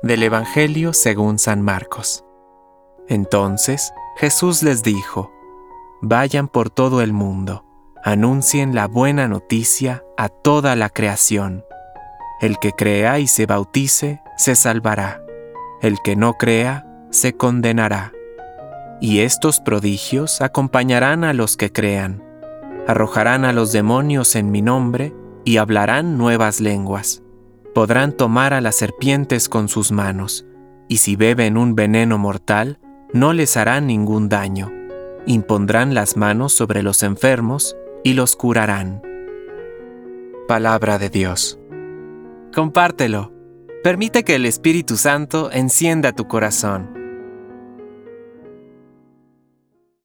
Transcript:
Del Evangelio según San Marcos. Entonces Jesús les dijo, Vayan por todo el mundo, anuncien la buena noticia a toda la creación. El que crea y se bautice, se salvará. El que no crea, se condenará. Y estos prodigios acompañarán a los que crean. Arrojarán a los demonios en mi nombre y hablarán nuevas lenguas podrán tomar a las serpientes con sus manos, y si beben un veneno mortal, no les hará ningún daño. Impondrán las manos sobre los enfermos y los curarán. Palabra de Dios. Compártelo. Permite que el Espíritu Santo encienda tu corazón.